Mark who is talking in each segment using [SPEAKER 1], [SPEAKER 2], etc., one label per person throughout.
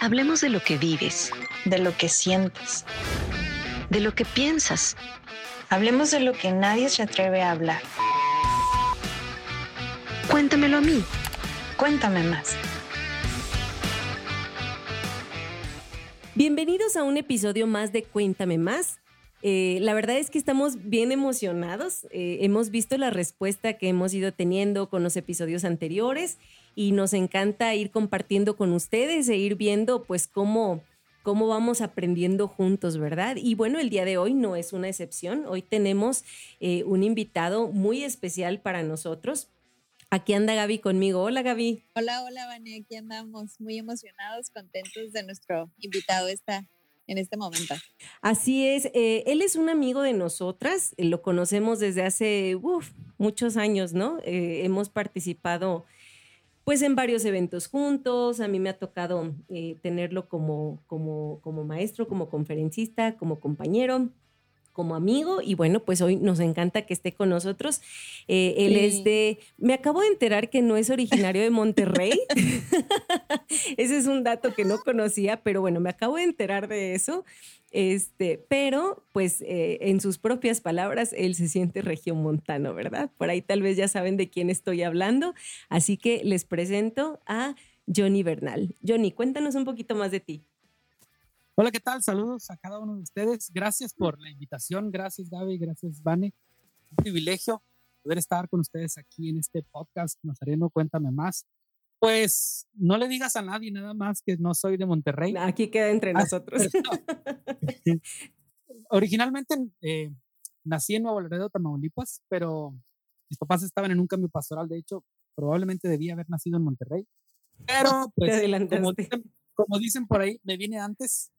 [SPEAKER 1] Hablemos de lo que vives,
[SPEAKER 2] de lo que sientes.
[SPEAKER 1] de lo que piensas.
[SPEAKER 2] Hablemos de lo que nadie se atreve a hablar.
[SPEAKER 1] Cuéntamelo a mí.
[SPEAKER 2] Cuéntame más.
[SPEAKER 3] Bienvenidos a un episodio más de Cuéntame más. Eh, la verdad es que estamos bien emocionados. Eh, hemos visto la respuesta que hemos ido teniendo con los episodios anteriores y nos encanta ir compartiendo con ustedes e ir viendo pues cómo, cómo vamos aprendiendo juntos, ¿verdad? Y bueno, el día de hoy no es una excepción. Hoy tenemos eh, un invitado muy especial para nosotros. Aquí anda Gaby conmigo. Hola Gaby.
[SPEAKER 4] Hola, hola, Vania, aquí andamos muy emocionados, contentos de nuestro invitado esta, en este momento.
[SPEAKER 3] Así es, eh, él es un amigo de nosotras, lo conocemos desde hace uf, muchos años, ¿no? Eh, hemos participado pues en varios eventos juntos, a mí me ha tocado eh, tenerlo como, como, como maestro, como conferencista, como compañero como amigo y bueno, pues hoy nos encanta que esté con nosotros. Eh, él
[SPEAKER 4] Sí.
[SPEAKER 3] es de, me acabo de enterar que no es originario de Monterrey. Ese es un dato que no conocía, pero bueno, me acabo de enterar de eso. Este, pero pues eh, en sus propias palabras, él se siente regiomontano, ¿verdad? Por ahí tal vez ya saben de quién estoy hablando. Así que les presento a Johnny Bernal. Johnny, cuéntanos un poquito más de ti.
[SPEAKER 5] Hola, ¿qué tal? Saludos a cada uno de ustedes. Gracias por la invitación. Gracias, Gaby. Gracias, Vane. Un privilegio poder estar con ustedes aquí en este podcast Nazareno. Cuéntame más. Pues no le digas a nadie nada más que no soy de Monterrey.
[SPEAKER 3] Aquí queda entre
[SPEAKER 5] Ah,
[SPEAKER 3] nosotros.
[SPEAKER 5] Originalmente eh, nací en Nuevo Laredo, Tamaulipas, pero mis papás estaban en un cambio pastoral. De hecho, probablemente debía haber nacido en Monterrey. Pero, pues, como dicen, como dicen por ahí, me vine antes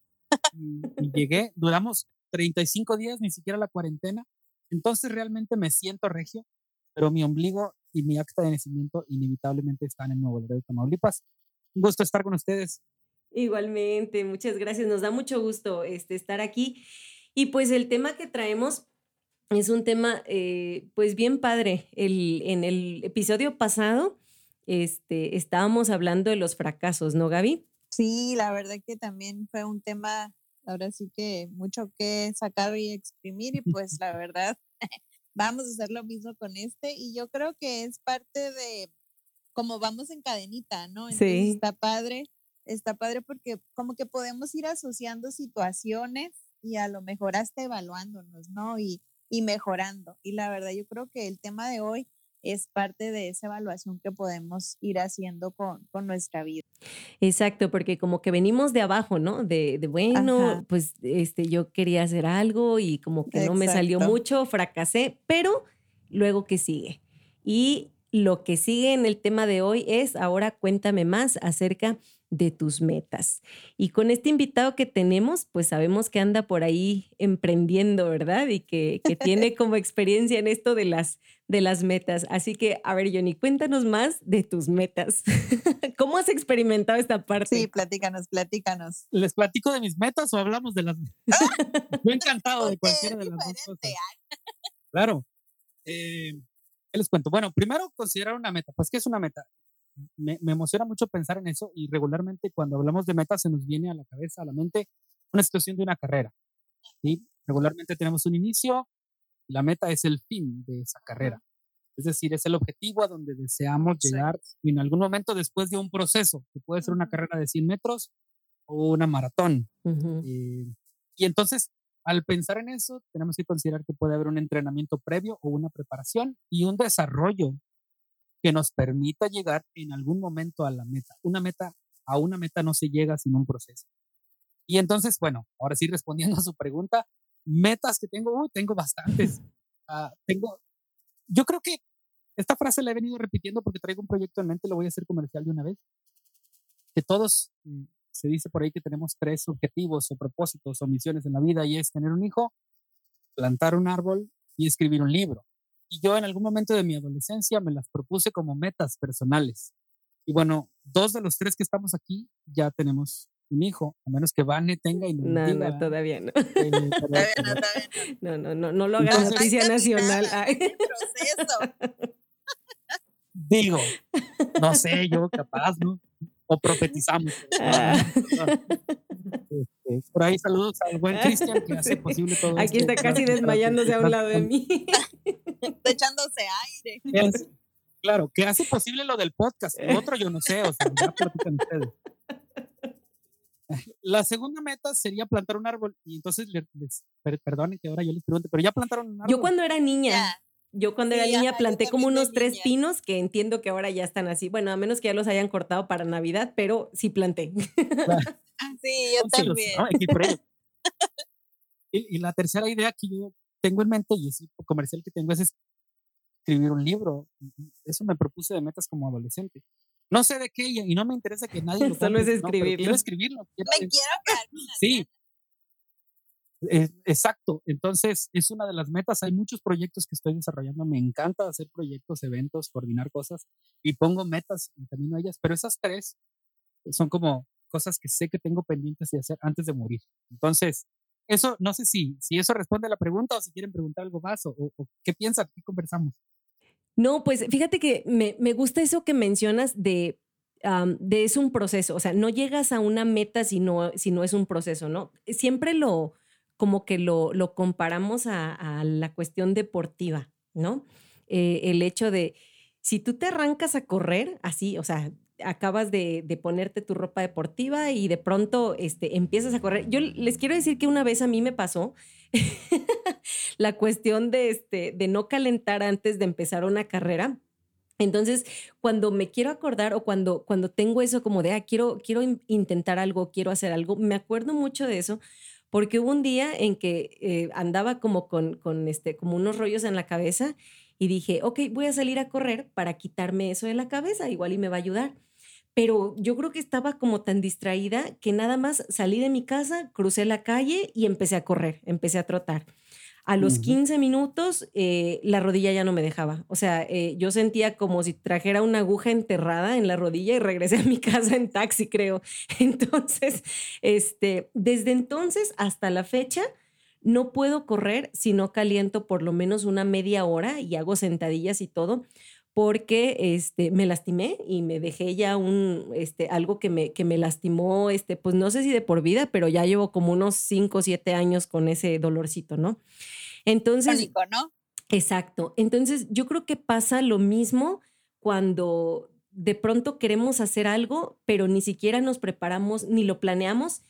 [SPEAKER 5] llegué. Duramos 35 días, ni siquiera la cuarentena. Entonces realmente me siento regio, pero mi ombligo y mi acta de nacimiento inevitablemente están en Nuevo Laredo, Tamaulipas. Un gusto estar con ustedes.
[SPEAKER 3] Igualmente, muchas gracias. Nos da mucho gusto este, estar aquí. Y pues el tema que traemos es un tema eh, pues bien padre. En el episodio pasado este, estábamos hablando de los fracasos, ¿no, Gaby?
[SPEAKER 4] Sí, la verdad que también fue un tema, ahora sí que mucho que sacar y exprimir y pues la verdad vamos a hacer lo mismo con este y yo creo que es parte de como vamos en cadenita, ¿no? Entonces
[SPEAKER 3] Sí.
[SPEAKER 4] está padre, está padre porque como que podemos ir asociando situaciones y a lo mejor hasta evaluándonos, ¿no? Y, y mejorando. Y la verdad yo creo que el tema de hoy es parte de esa evaluación que podemos ir haciendo con, con nuestra vida.
[SPEAKER 3] Exacto, porque como que venimos de abajo, ¿no? De, de bueno,
[SPEAKER 4] Ajá.
[SPEAKER 3] pues este, yo quería hacer algo y como que no me salió mucho, fracasé, pero luego que sigue. Y lo que sigue en el tema de hoy es, ahora cuéntame más acerca de tus metas. Y con este invitado que tenemos, pues sabemos que anda por ahí emprendiendo, ¿verdad? Y que, que tiene como experiencia en esto de las, de las metas. Así que, a ver, Johnny, cuéntanos más de tus metas. ¿Cómo has experimentado esta parte?
[SPEAKER 4] Sí, platícanos, platícanos.
[SPEAKER 5] ¿Les platico de mis metas o hablamos de las Yo encantado de cualquiera de las dos cosas. Claro. Eh, ¿Qué les cuento? Bueno, primero considerar una meta. Pues, ¿qué es una meta? Me, me emociona mucho pensar en eso y regularmente cuando hablamos de metas se nos viene a la cabeza, a la mente, una situación de una carrera. ¿sí? Regularmente tenemos un inicio, la meta es el fin de esa carrera. Es decir, es el objetivo a donde deseamos llegar y en algún momento después de un proceso, que puede ser una carrera de 100 metros o una maratón. Eh, y entonces, al pensar en eso, tenemos que considerar que puede haber un entrenamiento previo o una preparación y un desarrollo que nos permita llegar en algún momento a la meta. Una meta, a una meta no se llega sin un proceso. Y entonces, bueno, ahora sí respondiendo a su pregunta, metas que tengo, uy, tengo bastantes. Ah, tengo, yo creo que esta frase la he venido repitiendo porque traigo un proyecto en mente, lo voy a hacer comercial de una vez. Que todos, mm, se dice por ahí que tenemos tres objetivos o propósitos o misiones en la vida y es tener un hijo, plantar un árbol y escribir un libro. Y yo en algún momento de mi adolescencia me las propuse como metas personales. Y bueno, dos de los tres que estamos aquí ya tenemos un hijo, a menos que Vane tenga y
[SPEAKER 3] No,
[SPEAKER 5] diga,
[SPEAKER 3] no, todavía no.
[SPEAKER 5] Eh,
[SPEAKER 4] no, no.
[SPEAKER 3] No, no, lo hagas
[SPEAKER 5] Entonces-
[SPEAKER 3] noticia nacional.
[SPEAKER 4] proceso.
[SPEAKER 5] Digo, no sé, yo capaz, ¿no? o profetizamos.
[SPEAKER 3] Ah.
[SPEAKER 5] Este, por ahí saludos al buen Cristian que hace posible todo
[SPEAKER 3] Aquí
[SPEAKER 5] esto.
[SPEAKER 3] está casi desmayándose a un lado de mí.
[SPEAKER 4] Está echándose aire.
[SPEAKER 5] Claro, que hace posible lo del podcast. Lo otro yo no sé, o sea, ya platican ustedes. La segunda meta sería plantar un árbol. Y entonces, le- les, per- perdonen que ahora yo les pregunte, pero ya plantaron un árbol.
[SPEAKER 3] Yo cuando era niña,
[SPEAKER 4] Ya.
[SPEAKER 3] yo cuando era niña planté como
[SPEAKER 4] también
[SPEAKER 3] unos tres
[SPEAKER 4] niña.
[SPEAKER 3] pinos que entiendo que ahora ya están así. Bueno, a menos que ya los hayan cortado para Navidad, pero sí planté.
[SPEAKER 4] Ah, sí, yo
[SPEAKER 5] sí, los-
[SPEAKER 4] también.
[SPEAKER 5] no, y, y la tercera idea que yo tengo en mente, y es el comercial que tengo, es escribir un libro. Eso me propuse de metas como adolescente. No sé de qué y, y no me interesa que nadie lo
[SPEAKER 3] Solo es
[SPEAKER 5] compre, no,
[SPEAKER 3] escribirlo.
[SPEAKER 5] Quiero escribirlo. quiero-
[SPEAKER 4] Me quiero
[SPEAKER 5] Sí. exacto. Entonces, es una de las metas. Hay muchos proyectos que estoy desarrollando. Me encanta hacer proyectos, eventos, coordinar cosas y pongo metas en camino a ellas. Pero esas tres son como cosas que sé que tengo pendientes de hacer antes de morir. Entonces, eso no sé si, si eso responde a la pregunta o si quieren preguntar algo más o, o- o qué piensan, qué conversamos.
[SPEAKER 3] No, pues fíjate que me, me gusta eso que mencionas de, de es un proceso, o sea, no llegas a una meta si no, si no es un proceso, ¿no? Siempre lo, como que lo, lo comparamos a, a la cuestión deportiva, ¿no? Eh, el hecho de, si tú te arrancas a correr así, o sea, acabas de, de ponerte tu ropa deportiva y de pronto este, empiezas a correr. Yo les quiero decir que una vez a mí me pasó la cuestión de, este, de no calentar antes de empezar una carrera. Entonces, cuando me quiero acordar o cuando, cuando tengo eso como de, ah, quiero, quiero in- intentar algo, quiero hacer algo, me acuerdo mucho de eso porque hubo un día en que eh, andaba como con, con este, como unos rollos en la cabeza y dije, ok, voy a salir a correr para quitarme eso de la cabeza, igual y me va a ayudar. Pero yo creo que estaba como tan distraída que nada más salí de mi casa, crucé la calle y empecé a correr, empecé a trotar. A los
[SPEAKER 5] Ujú.
[SPEAKER 3] 15 minutos eh, la rodilla ya no me dejaba. O sea, eh, yo sentía como si trajera una aguja enterrada en la rodilla y regresé a mi casa en taxi, creo. Entonces, este, desde entonces hasta la fecha, no puedo correr si no caliento por lo menos una media hora y hago sentadillas y todo, porque este, me lastimé y me dejé ya un, este, algo que me, que me lastimó, este, pues no sé si de por vida, pero ya llevo como unos 5 o 7 años con ese dolorcito, ¿no? Entonces,
[SPEAKER 4] ¿no?
[SPEAKER 3] Exacto. Entonces, yo creo que pasa lo mismo cuando de pronto queremos hacer algo, pero ni siquiera nos preparamos ni lo planeamos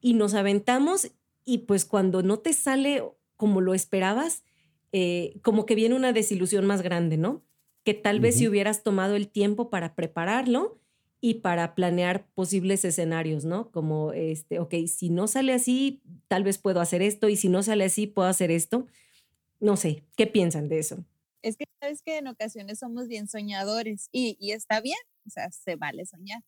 [SPEAKER 3] y nos aventamos y pues cuando no te sale como lo esperabas, eh, como que viene una desilusión más grande, ¿no? Que tal vez si hubieras tomado el tiempo para prepararlo y para planear posibles escenarios, ¿no? Como, este, ok, si no sale así, tal vez puedo hacer esto y si no sale así, puedo hacer esto. No sé, ¿qué piensan de eso?
[SPEAKER 4] Es que sabes que en ocasiones somos bien soñadores y, y está bien, o sea, se vale soñar.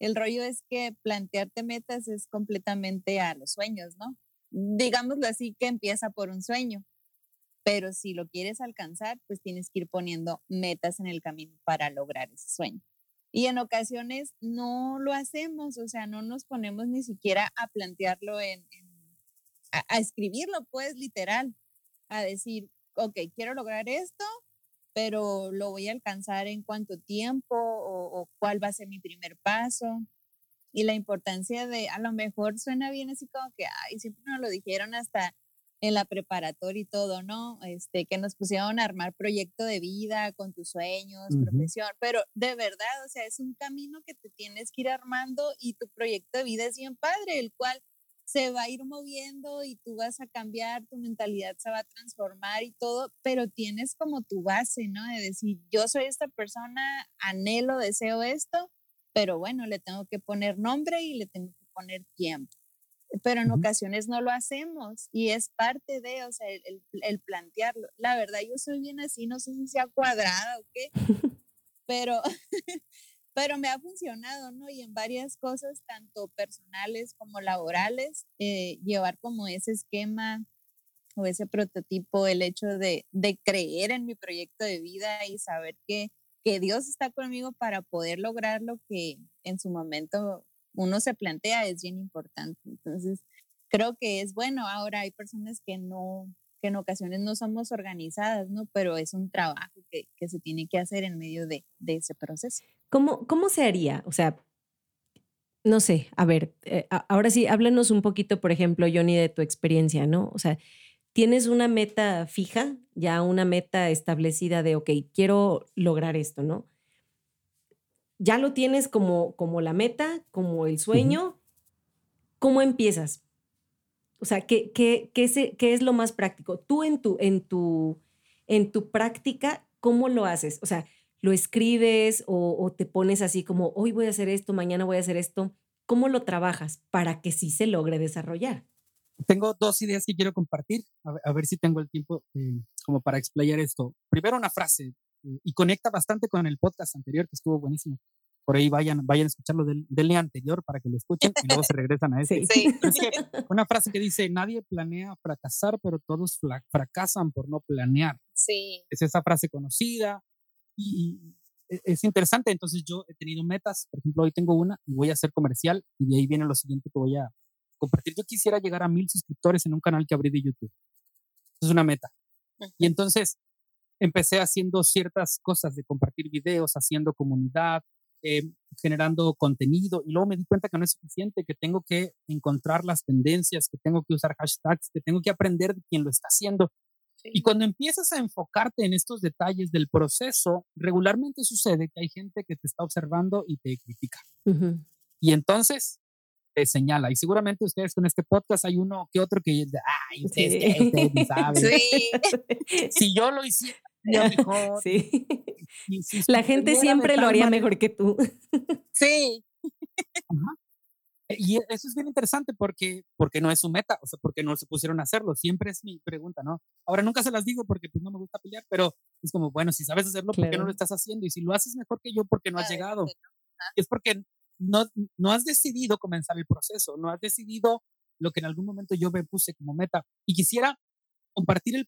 [SPEAKER 4] El rollo es que plantearte metas es completamente a los sueños, ¿no? Digámoslo así, que empieza por un sueño, pero si lo quieres alcanzar, pues tienes que ir poniendo metas en el camino para lograr ese sueño. Y en ocasiones no lo hacemos, o sea, no nos ponemos ni siquiera a plantearlo en, en- a, a escribirlo, pues literal, a decir, ok, quiero lograr esto, pero lo voy a alcanzar en cuánto tiempo o, o cuál va a ser mi primer paso. Y la importancia de, a lo mejor suena bien así como que, ay, siempre nos lo dijeron hasta en la preparatoria y todo, ¿no? Este, que nos pusieron a armar proyecto de vida con tus sueños, profesión, pero de verdad, o sea, es un camino que te tienes que ir armando y tu proyecto de vida es bien padre, el cual se va a ir moviendo y tú vas a cambiar, tu mentalidad se va a transformar y todo, pero tienes como tu base, ¿no? De decir, yo soy esta persona, anhelo, deseo esto, pero bueno, le tengo que poner nombre y le tengo que poner tiempo. Pero en ocasiones no lo hacemos y es parte de, o sea, el, el- el plantearlo. La verdad, yo soy bien así, no sé si sea cuadrada o qué, pero, pero me ha funcionado, ¿no? Y en varias cosas, tanto personales como laborales, eh, llevar como ese esquema o ese prototipo, el hecho de, de creer en mi proyecto de vida y saber que, que Dios está conmigo para poder lograr lo que en su momento uno se plantea es bien importante. Entonces, creo que es bueno. Ahora hay personas que no, que en ocasiones no somos organizadas, ¿no? Pero es un trabajo que, que se tiene que hacer en medio de, de ese proceso.
[SPEAKER 3] ¿Cómo, ¿Cómo se haría? O sea, no sé, a ver, eh, ahora sí, háblanos un poquito, por ejemplo, Johnny, de tu experiencia, ¿no? O sea, tienes una meta fija, ya una meta establecida de, ok, quiero lograr esto, ¿no? Ya lo tienes como, como la meta, como el sueño. ¿Cómo empiezas? O sea, ¿qué, qué, qué, qué es lo más práctico? Tú en tu, en, tu, en tu práctica, ¿cómo lo haces? O sea, ¿lo escribes o, te pones así como, hoy voy a hacer esto, mañana voy a hacer esto? ¿Cómo lo trabajas para que sí se logre desarrollar?
[SPEAKER 5] Tengo dos ideas que quiero compartir, a ver, si tengo el tiempo eh, como para explayar esto. Primero una frase, y conecta bastante con el podcast anterior que estuvo buenísimo por ahí vayan, vayan a escucharlo del, del día anterior para que lo escuchen y luego se regresan a ese. Sí. una frase que dice, nadie planea fracasar, pero todos fracasan por no planear.
[SPEAKER 4] Sí.
[SPEAKER 5] Es esa frase conocida y e, es interesante. Entonces yo he tenido metas, por ejemplo, hoy tengo una y voy a hacer comercial y de ahí viene lo siguiente que voy a compartir. Yo quisiera llegar a mil suscriptores en un canal que abrí de YouTube. Es una meta. Y entonces empecé haciendo ciertas cosas de compartir videos, haciendo comunidad, eh, generando contenido y luego me di cuenta que no es suficiente, que tengo que encontrar las tendencias, que tengo que usar hashtags, que tengo que aprender de quien lo está haciendo. Y cuando empiezas a enfocarte en estos detalles del proceso, regularmente sucede que hay gente que te está observando y te critica. Y entonces te señala. Y seguramente ustedes con este podcast hay uno que otro que, ay, ustedes, sí. saben. Sí. Si yo lo hiciera, mejor.
[SPEAKER 3] Sí. La gente siempre lo haría mejor que tú.
[SPEAKER 4] Sí.
[SPEAKER 5] Y eso es bien interesante porque, porque no es su meta, o sea, porque no se pusieron a hacerlo. Siempre es mi pregunta, ¿no? Ahora nunca se las digo porque pues no me gusta pelear, pero es como, bueno, si sabes hacerlo, ¿por qué no lo estás haciendo? Y si lo haces mejor que yo, ¿por qué no has llegado? Es porque no, no has decidido comenzar el proceso, no has decidido lo que en algún momento yo me puse como meta. Y quisiera compartir el,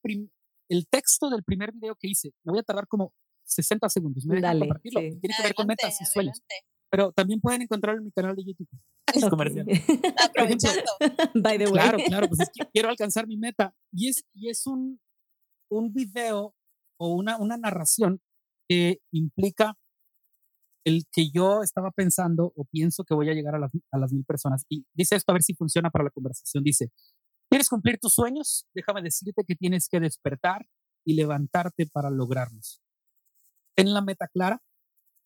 [SPEAKER 5] el texto del primer video que hice. Me voy a tardar como 60 segundos. Me Dale, compartirlo. Tiene que ver con metas y sueños. Pero también pueden encontrarlo en mi canal de YouTube. Es comercial.
[SPEAKER 4] Aprovechando.
[SPEAKER 3] By the way.
[SPEAKER 5] Claro, claro. Pues es que quiero alcanzar mi meta. Y es, y es un, un video o una, una narración que implica el que yo estaba pensando o pienso que voy a llegar a las, a las mil personas. Y dice esto a ver si funciona para la conversación. Dice, ¿Quieres cumplir tus sueños? Déjame decirte que tienes que despertar y levantarte para lograrlos. Ten la meta clara,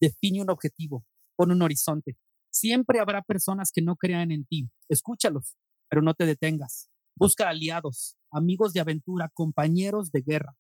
[SPEAKER 5] define un objetivo, pon un horizonte. Siempre habrá personas que no crean en ti. Escúchalos, pero no te detengas. Busca aliados, amigos de aventura, compañeros de guerra.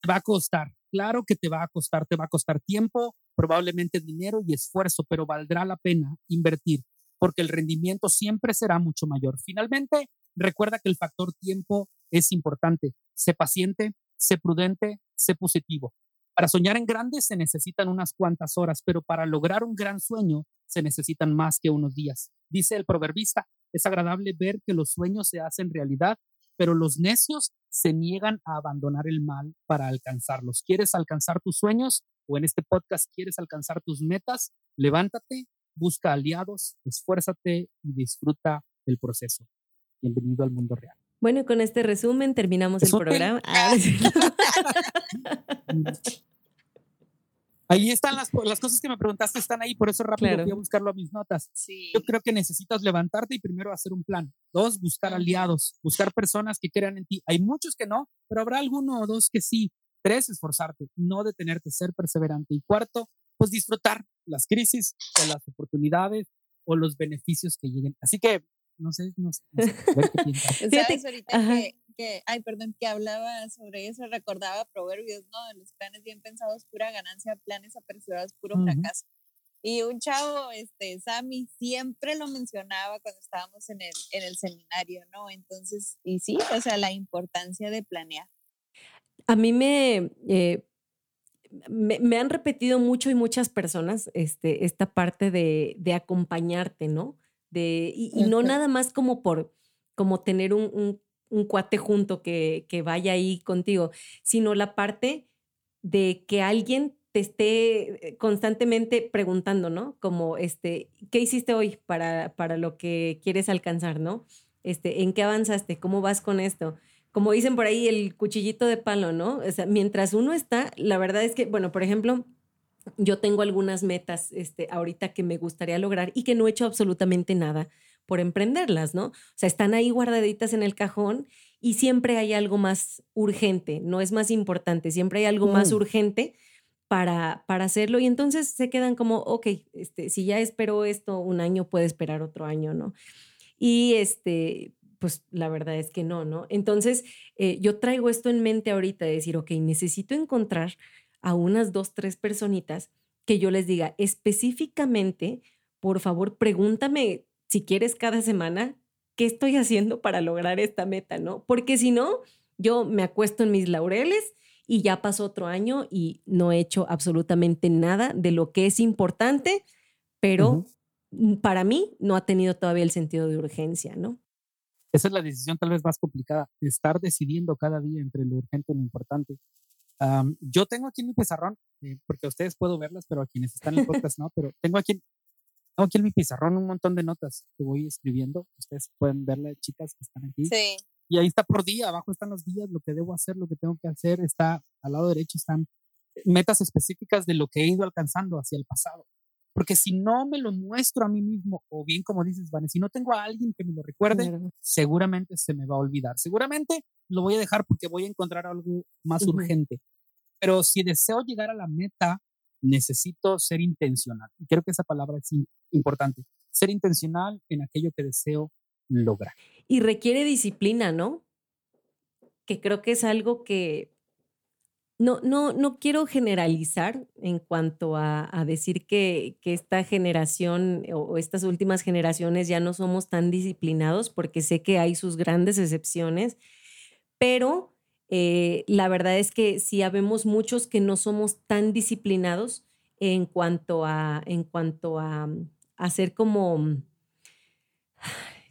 [SPEAKER 5] Te va a costar, claro que te va a costar, te va a costar tiempo, probablemente dinero y esfuerzo, pero valdrá la pena invertir porque el rendimiento siempre será mucho mayor. Finalmente, Recuerda que el factor tiempo es importante. Sé paciente, sé prudente, sé positivo. Para soñar en grande se necesitan unas cuantas horas, pero para lograr un gran sueño se necesitan más que unos días. Dice el proverbista, es agradable ver que los sueños se hacen realidad, pero los necios se niegan a abandonar el mal para alcanzarlos. ¿Quieres alcanzar tus sueños o en este podcast quieres alcanzar tus metas? Levántate, busca aliados, esfuérzate y disfruta el proceso. Bienvenido al mundo real.
[SPEAKER 3] Bueno, con este resumen terminamos el programa. Ah,
[SPEAKER 5] ahí están las, las, cosas que me preguntaste, están ahí, por eso rápido voy a buscarlo a mis notas. Yo creo que necesitas levantarte y primero hacer un plan. Dos, buscar aliados, buscar personas que crean en ti. Hay muchos que no, pero habrá alguno o dos que sí. Tres, esforzarte, no detenerte, ser perseverante. Y cuarto, pues disfrutar las crisis o las oportunidades o los beneficios que lleguen. Así que no sé, no sé,
[SPEAKER 4] ¿Sabes ahorita que, que, ay, perdón, que hablaba sobre eso, recordaba proverbios, ¿no? De los planes bien pensados, pura ganancia, planes apresurados, puro fracaso. Y un chavo, este, Sammy, siempre lo mencionaba cuando estábamos en el, en el seminario, ¿no? Entonces, y sí, o sea, la importancia de planear.
[SPEAKER 3] A mí me, eh, me, me, han repetido mucho y muchas personas este, esta parte de, de acompañarte, ¿no? de, y, no nada más como por como tener un, un, cuate junto que, que, vaya ahí contigo, sino la parte de que alguien te esté constantemente preguntando, ¿no? Como, este, ¿qué hiciste hoy para, para lo que quieres alcanzar, ¿no? Este, ¿En qué avanzaste? ¿Cómo vas con esto? Como dicen por ahí, el cuchillito de palo, ¿no? O sea, mientras uno está, la verdad es que, bueno, por ejemplo, yo tengo algunas metas este, ahorita que me gustaría lograr y que no he hecho absolutamente nada por emprenderlas, ¿no? O sea, están ahí guardaditas en el cajón y siempre hay algo más urgente, no es más importante, siempre hay algo más
[SPEAKER 5] Mm.
[SPEAKER 3] urgente para, para hacerlo y entonces se quedan como, ok, este, si ya espero esto un año, puede esperar otro año, ¿no? Y este, pues la verdad es que no, ¿no? Entonces, eh, yo traigo esto en mente ahorita de decir, ok, necesito encontrar a unas dos, tres personitas que yo les diga específicamente, por favor, pregúntame si quieres cada semana qué estoy haciendo para lograr esta meta, ¿no? Porque si no, yo me acuesto en mis laureles y ya pasó otro año y no he hecho absolutamente nada de lo que es importante, pero para mí no ha tenido todavía el sentido de urgencia, ¿no?
[SPEAKER 5] Esa es la decisión tal vez más complicada, estar decidiendo cada día entre lo urgente y lo importante. Yo tengo aquí en mi pizarrón, eh, porque a ustedes puedo verlas, pero a quienes están en el podcast no, pero tengo aquí, tengo aquí en mi pizarrón un montón de notas que voy escribiendo. Ustedes pueden verlas, chicas que están aquí.
[SPEAKER 4] Sí.
[SPEAKER 5] Y ahí está por día, abajo están los días, lo que debo hacer, lo que tengo que hacer, está al lado derecho están metas específicas de lo que he ido alcanzando hacia el pasado. Porque si no me lo muestro a mí mismo, o bien como dices, Vanessa, si no tengo a alguien que me lo recuerde,
[SPEAKER 3] Claro.
[SPEAKER 5] seguramente se me va a olvidar. Seguramente lo voy a dejar porque voy a encontrar algo más
[SPEAKER 3] Ujú.
[SPEAKER 5] urgente. Pero si deseo llegar a la meta, necesito ser intencional. Y creo que esa palabra es im- importante. Ser intencional en aquello que deseo lograr.
[SPEAKER 3] Y requiere disciplina, ¿no? Que creo que es algo que no, no, no quiero generalizar en cuanto a, a decir que, que esta generación o, o estas últimas generaciones ya no somos tan disciplinados, porque sé que hay sus grandes excepciones, pero eh, la verdad es que sí habemos muchos que no somos tan disciplinados en cuanto a, en cuanto a, mm, a ser como, mm,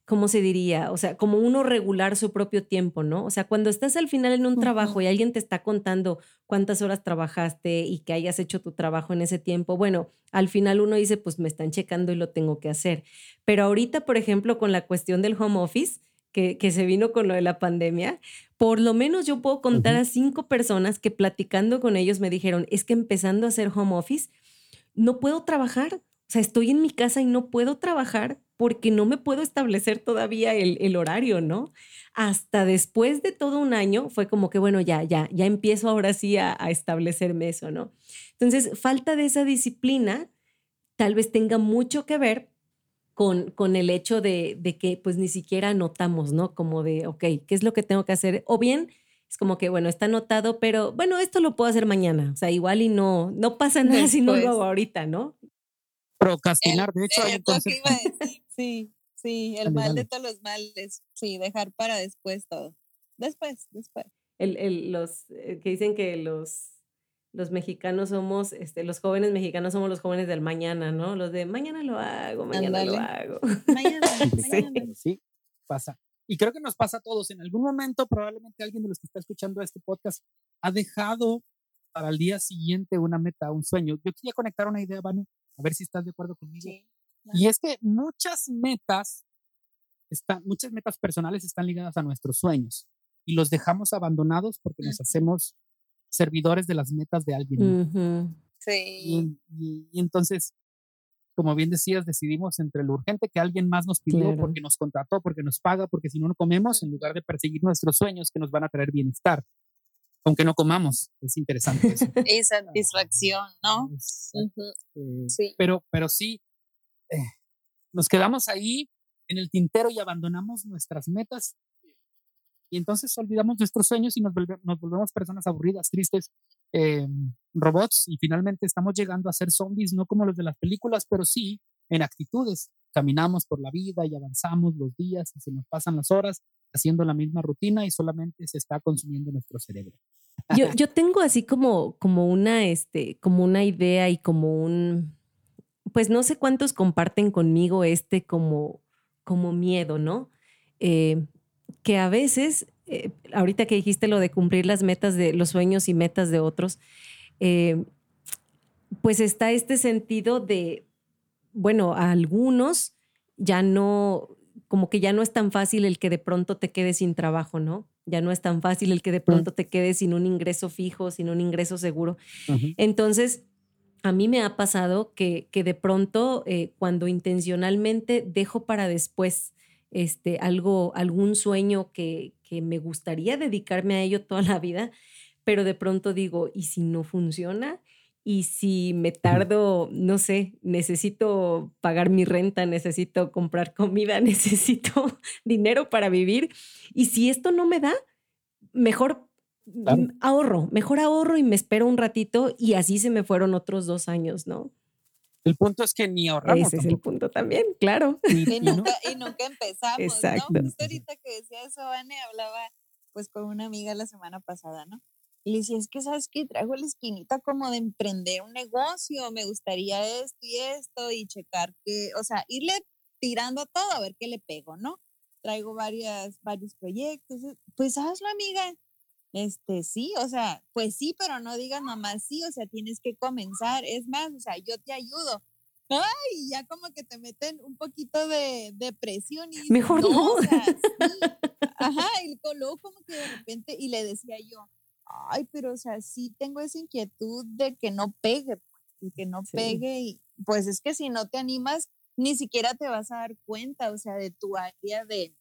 [SPEAKER 3] ¿cómo se diría? O sea, como uno regular su propio tiempo, ¿no? O sea, cuando estás al final en un trabajo y alguien te está contando cuántas horas trabajaste y que hayas hecho tu trabajo en ese tiempo, bueno, al final uno dice, pues me están checando y lo tengo que hacer. Pero ahorita, por ejemplo, con la cuestión del home office, que, que se vino con lo de la pandemia, por lo menos yo puedo contar a cinco personas que platicando con ellos me dijeron, es que empezando a hacer home office, no puedo trabajar. O sea, estoy en mi casa y no puedo trabajar porque no me puedo establecer todavía el, el horario, ¿no? Hasta después de todo un año fue como que, bueno, ya, ya, ya empiezo ahora sí a, a establecerme eso, ¿no? Entonces, falta de esa disciplina tal vez tenga mucho que ver con, con el hecho de, de que pues ni siquiera anotamos, ¿no? Como de, ok, ¿qué es lo que tengo que hacer? O bien es como que, bueno, está anotado, pero bueno, esto lo puedo hacer mañana. O sea, igual y no, no pasa nada si no lo hago ahorita, ¿no?
[SPEAKER 5] Procrastinar, de hecho, hay un
[SPEAKER 4] lo que
[SPEAKER 5] concepto.
[SPEAKER 4] iba a decir, sí, sí, el
[SPEAKER 5] Dale,
[SPEAKER 4] mal
[SPEAKER 5] dale.
[SPEAKER 4] de todos los males, sí, dejar para después todo. Después, después.
[SPEAKER 3] El, el- los eh, que dicen que los, los mexicanos somos, este, los jóvenes mexicanos somos los jóvenes del mañana, ¿no? Los de mañana lo hago, mañana lo hago.
[SPEAKER 4] Mañana,
[SPEAKER 5] Sí,
[SPEAKER 4] mañana.
[SPEAKER 5] sí, pasa. Y creo que nos pasa a todos. En algún momento, probablemente alguien de los que está escuchando este podcast ha dejado para el día siguiente una meta, un sueño. Yo quería conectar una idea, Vani, a ver si estás de acuerdo conmigo.
[SPEAKER 4] Sí.
[SPEAKER 5] Y es que muchas metas, están, muchas metas personales están ligadas a nuestros sueños y los dejamos abandonados porque nos hacemos servidores de las metas de alguien.
[SPEAKER 4] Sí.
[SPEAKER 5] Y, y- y entonces, como bien decías, decidimos entre lo urgente que alguien más nos pidió
[SPEAKER 3] Claro.
[SPEAKER 5] porque nos contrató, porque nos paga, porque si no, no comemos, en lugar de perseguir nuestros sueños que nos van a traer bienestar. Aunque no comamos, es interesante eso.
[SPEAKER 4] Y satisfacción, ¿no?
[SPEAKER 5] Exacto.
[SPEAKER 4] Ujú,
[SPEAKER 5] Eh,
[SPEAKER 4] Sí.
[SPEAKER 5] pero, pero sí, eh, nos quedamos ahí en el tintero y abandonamos nuestras metas. Y entonces olvidamos nuestros sueños y nos, volve- nos volvemos personas aburridas, tristes, eh, robots. Y finalmente estamos llegando a ser zombies, no como los de las películas, pero sí en actitudes. Caminamos por la vida y avanzamos los días y se nos pasan las horas haciendo la misma rutina y solamente se está consumiendo nuestro cerebro.
[SPEAKER 3] Yo, yo tengo así como, como una, este, como una idea y como un, pues no sé cuántos comparten conmigo este como, como miedo, ¿no? Eh, que a veces, eh, ahorita que dijiste lo de cumplir las metas de los sueños y metas de otros, eh, pues está este sentido de, bueno, a algunos ya no, como que ya no es tan fácil el que de pronto te quedes sin trabajo, ¿no? Ya no es tan fácil el que de pronto te quedes sin un ingreso fijo, sin un ingreso seguro. Entonces, a mí me ha pasado que, que de pronto eh, cuando intencionalmente dejo para después este, algo, algún sueño que, que me gustaría dedicarme a ello toda la vida, pero de pronto digo, ¿y si no funciona? Y si me tardo, no sé, necesito pagar mi renta, necesito comprar comida, necesito dinero para vivir. Y si esto no me da, mejor ahorro, mejor ahorro y me espero un ratito y así se me fueron otros dos años, ¿no?
[SPEAKER 5] El punto es que ni ahorramos.
[SPEAKER 3] Ese es el punto también, claro.
[SPEAKER 4] Y, nunca, y nunca empezamos, Exacto. ¿no? Justo ahorita que decía eso, Vane, hablaba pues con una amiga la semana pasada, ¿no? Y le decía, es que sabes que traigo la esquinita como de emprender un negocio, me gustaría esto y esto y checar que, o sea, irle tirando a todo a ver qué le pego, ¿no? Traigo varias, varios proyectos, eh, pues hazlo, amiga. Este, sí, o sea, pues sí, pero no digas nomás sí, o sea, tienes que comenzar. Es más, o sea, yo te ayudo. Ay, ya como que te meten un poquito de, de presión y
[SPEAKER 3] mejor no.
[SPEAKER 4] O sea, Ajá, y luego como que de repente, y le decía yo, ay, pero o sea, sí tengo esa inquietud de que no pegue, y que no pegue, y pues es que si no te animas, ni siquiera te vas a dar cuenta, o sea, de tu área de,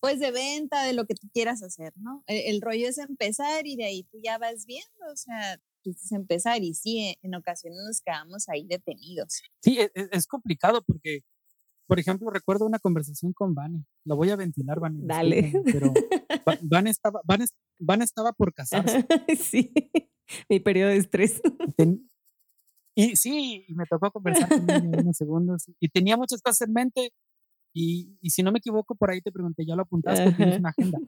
[SPEAKER 4] pues de venta, de lo que tú quieras hacer, ¿no? E, el, rollo es empezar y de ahí tú ya vas viendo, o sea, es empezar y sí, en ocasiones nos quedamos ahí detenidos.
[SPEAKER 5] Sí, es, es complicado porque por ejemplo, recuerdo una conversación con Vane. La voy a ventilar, Vane.
[SPEAKER 3] Dale.
[SPEAKER 5] Pero Vane estaba, estaba por casarse.
[SPEAKER 3] sí, mi periodo de estrés.
[SPEAKER 5] y sí, y me tocó conversar con ella unos segundos. Y tenía muchas cosas en mente. Y, y, si no me equivoco, por ahí te pregunté, ¿ya lo apuntaste? Tienes una agenda.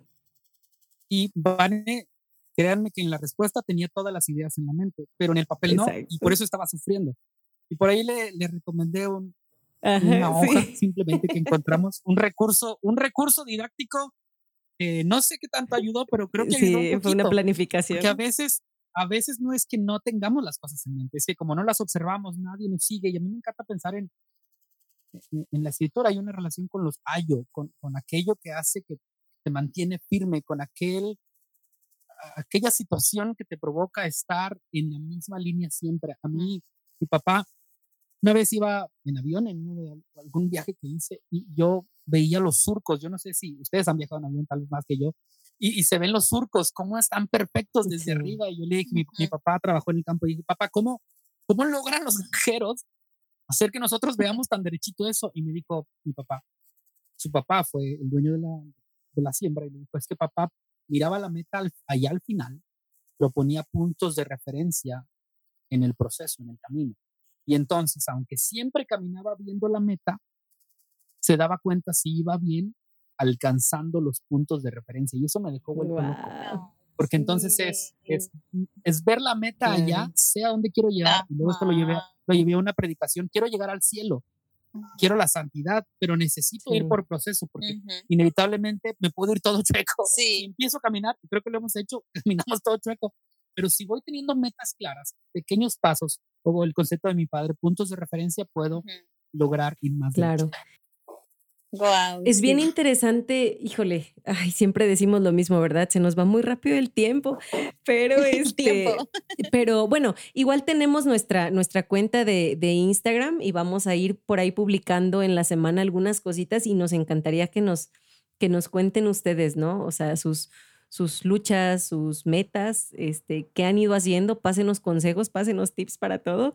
[SPEAKER 5] Y Vane, créanme que en la respuesta tenía todas las ideas en la mente, pero en el papel no. Y por eso estaba sufriendo. Y por ahí le, le recomendé un, una hoja simplemente que encontramos, un recurso, un recurso didáctico que no sé qué tanto ayudó, pero creo que ayudó
[SPEAKER 3] sí, fue una planificación.
[SPEAKER 5] Que a veces, a veces no es que no tengamos las cosas en mente, es que como no las observamos, nadie nos sigue y a mí me encanta pensar en, en, la escritura hay una relación con los ayo, con, con aquello que hace que te mantiene firme, con aquel aquella situación que te provoca estar en la misma línea siempre. A mí, mi papá una vez iba en avión en algún viaje que hice y yo veía los surcos. Yo no sé si ustedes han viajado en avión tal vez más que yo. Y, se ven los surcos, cómo están perfectos desde arriba. Y yo le dije, mi, mi, papá trabajó en el campo y dije, papá, ¿cómo, cómo logran los granjeros hacer que nosotros veamos tan derechito eso? Y me dijo mi papá, su papá fue el dueño de la, de la siembra y me dijo, es que papá miraba la meta allá al final, pero ponía puntos de referencia en el proceso, en el camino. Y entonces, aunque siempre caminaba viendo la meta, se daba cuenta si iba bien alcanzando los puntos de referencia. Y eso me dejó vuelto loco. Porque entonces es, es, es, ver la meta allá, sé a dónde quiero llegar. Y luego esto lo llevé, lo llevé a una predicación. Quiero llegar al cielo. Quiero la santidad, pero necesito ir por proceso porque inevitablemente me puedo ir todo chueco. Si empiezo a caminar, creo que lo hemos hecho, caminamos todo chueco. Pero si voy teniendo metas claras, pequeños pasos, como el concepto de mi padre, puntos de referencia, puedo lograr ir más.
[SPEAKER 3] Claro. Wow, es bien interesante, híjole, ay, siempre decimos lo mismo, ¿verdad? Se nos va muy rápido el tiempo, pero este, pero bueno, igual tenemos nuestra, nuestra cuenta de, de, Instagram y vamos a ir por ahí publicando en la semana algunas cositas y nos encantaría que nos, que nos cuenten ustedes, ¿no? O sea, sus, sus luchas, sus metas, este, qué han ido haciendo, pásenos consejos, pásenos tips para todo,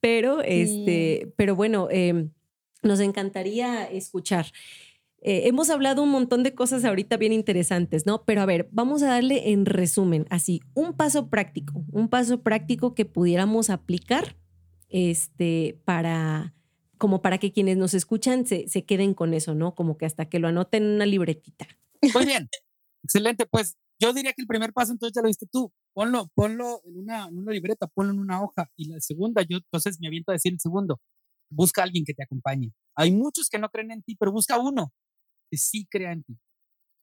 [SPEAKER 3] pero, este, pero bueno, em, nos encantaría escuchar. Eh, hemos hablado un montón de cosas ahorita bien interesantes, ¿no? Pero a ver, vamos a darle en resumen, así, un paso práctico, un paso práctico que pudiéramos aplicar este, para, como para que quienes nos escuchan se, se queden con eso, ¿no? Como que hasta que lo anoten en una libretita.
[SPEAKER 5] Muy bien. Excelente, pues yo diría que el primer paso entonces ya lo viste tú. Ponlo, ponlo en una, en una libreta, ponlo en una hoja. Y la segunda, yo entonces me aviento a decir el segundo. Busca a alguien que te acompañe. Hay muchos que no creen en ti, pero busca uno que sí crea en ti.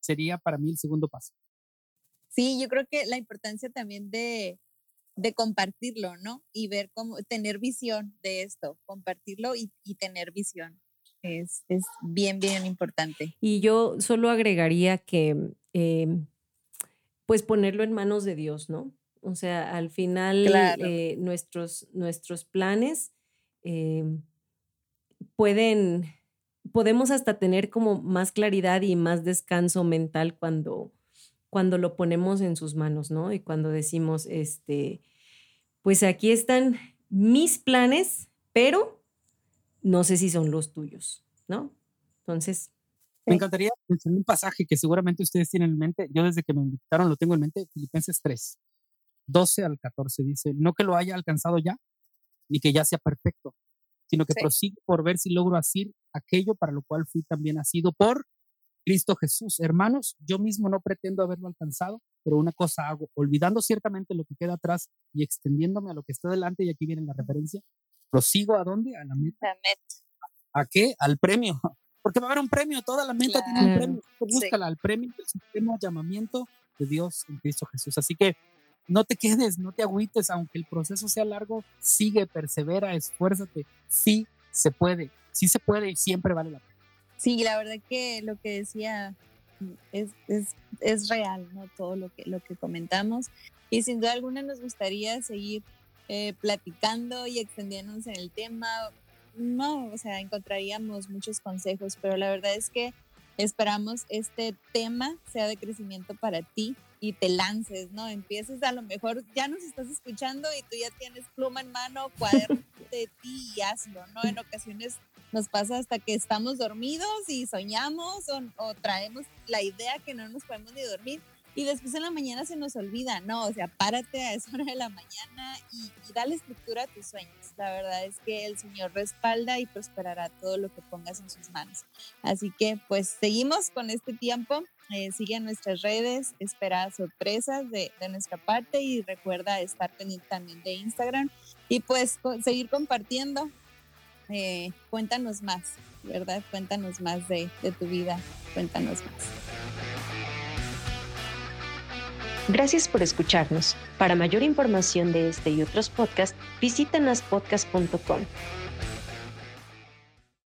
[SPEAKER 5] Sería para mí el segundo paso.
[SPEAKER 4] Sí, yo creo que la importancia también de, de compartirlo, ¿no? Y ver cómo, tener visión de esto, compartirlo y, y tener visión. Es, es, bien, bien importante.
[SPEAKER 3] Y yo solo agregaría que Em, pues ponerlo en manos de Dios, ¿no? O sea, al final
[SPEAKER 4] Claro.
[SPEAKER 3] eh, nuestros, nuestros planes eh, pueden, podemos hasta tener como más claridad y más descanso mental cuando, cuando lo ponemos en sus manos, ¿no? Y cuando decimos, este, pues aquí están mis planes, pero no sé si son los tuyos, ¿no? Entonces,
[SPEAKER 5] Me
[SPEAKER 4] Sí.
[SPEAKER 5] encantaría mencionar un pasaje que seguramente ustedes tienen en mente. Yo desde que me invitaron lo tengo en mente, Filipenses 3, 12 al 14 dice, no que lo haya alcanzado ya, ni que ya sea perfecto, sino que
[SPEAKER 4] Sí.
[SPEAKER 5] prosigo por ver si logro hacer aquello para lo cual fui también nacido por Cristo Jesús. Hermanos, yo mismo no pretendo haberlo alcanzado, pero una cosa hago, olvidando ciertamente lo que queda atrás y extendiéndome a lo que está delante, y aquí viene la referencia, prosigo a dónde? A la meta.
[SPEAKER 4] La meta.
[SPEAKER 5] ¿A qué? Al premio. Porque va a haber un premio, toda la meta tiene un
[SPEAKER 3] Claro.
[SPEAKER 5] premio. Tú
[SPEAKER 4] Sí.
[SPEAKER 5] Búscala al premio del supremo llamamiento de Dios en Cristo Jesús. Así que no te quedes, no te agüites, aunque el proceso sea largo, sigue, persevera, esfuérzate. Sí se puede, sí se puede y siempre vale la pena.
[SPEAKER 4] Sí, la verdad que lo que decía es, es, es real, ¿no? Todo lo que, lo que comentamos. Y sin duda alguna nos gustaría seguir eh, platicando y extendiéndonos en el tema. No, o sea, encontraríamos muchos consejos, pero la verdad es que esperamos este tema sea de crecimiento para ti y te lances, ¿no? Empieces a lo mejor, ya nos estás escuchando y tú ya tienes pluma en mano, cuaderno de ti y hazlo, ¿no? En ocasiones nos pasa hasta que estamos dormidos y soñamos o, traemos la idea que no nos podemos ni dormir y después en la mañana se nos olvida, no, o sea, párate a esa hora de la mañana y, y dale estructura a tus sueños. La verdad es que el Señor respalda y prosperará todo lo que pongas en sus manos. Así que pues seguimos con este tiempo, eh, sigue nuestras redes, espera sorpresas de, de nuestra parte y recuerda estar pendiente también de Instagram y pues seguir compartiendo eh, cuéntanos más, ¿verdad? Cuéntanos más de, de tu vida, cuéntanos más.
[SPEAKER 1] Gracias por escucharnos. Para mayor información de este y otros podcasts, visita naspodcast.com.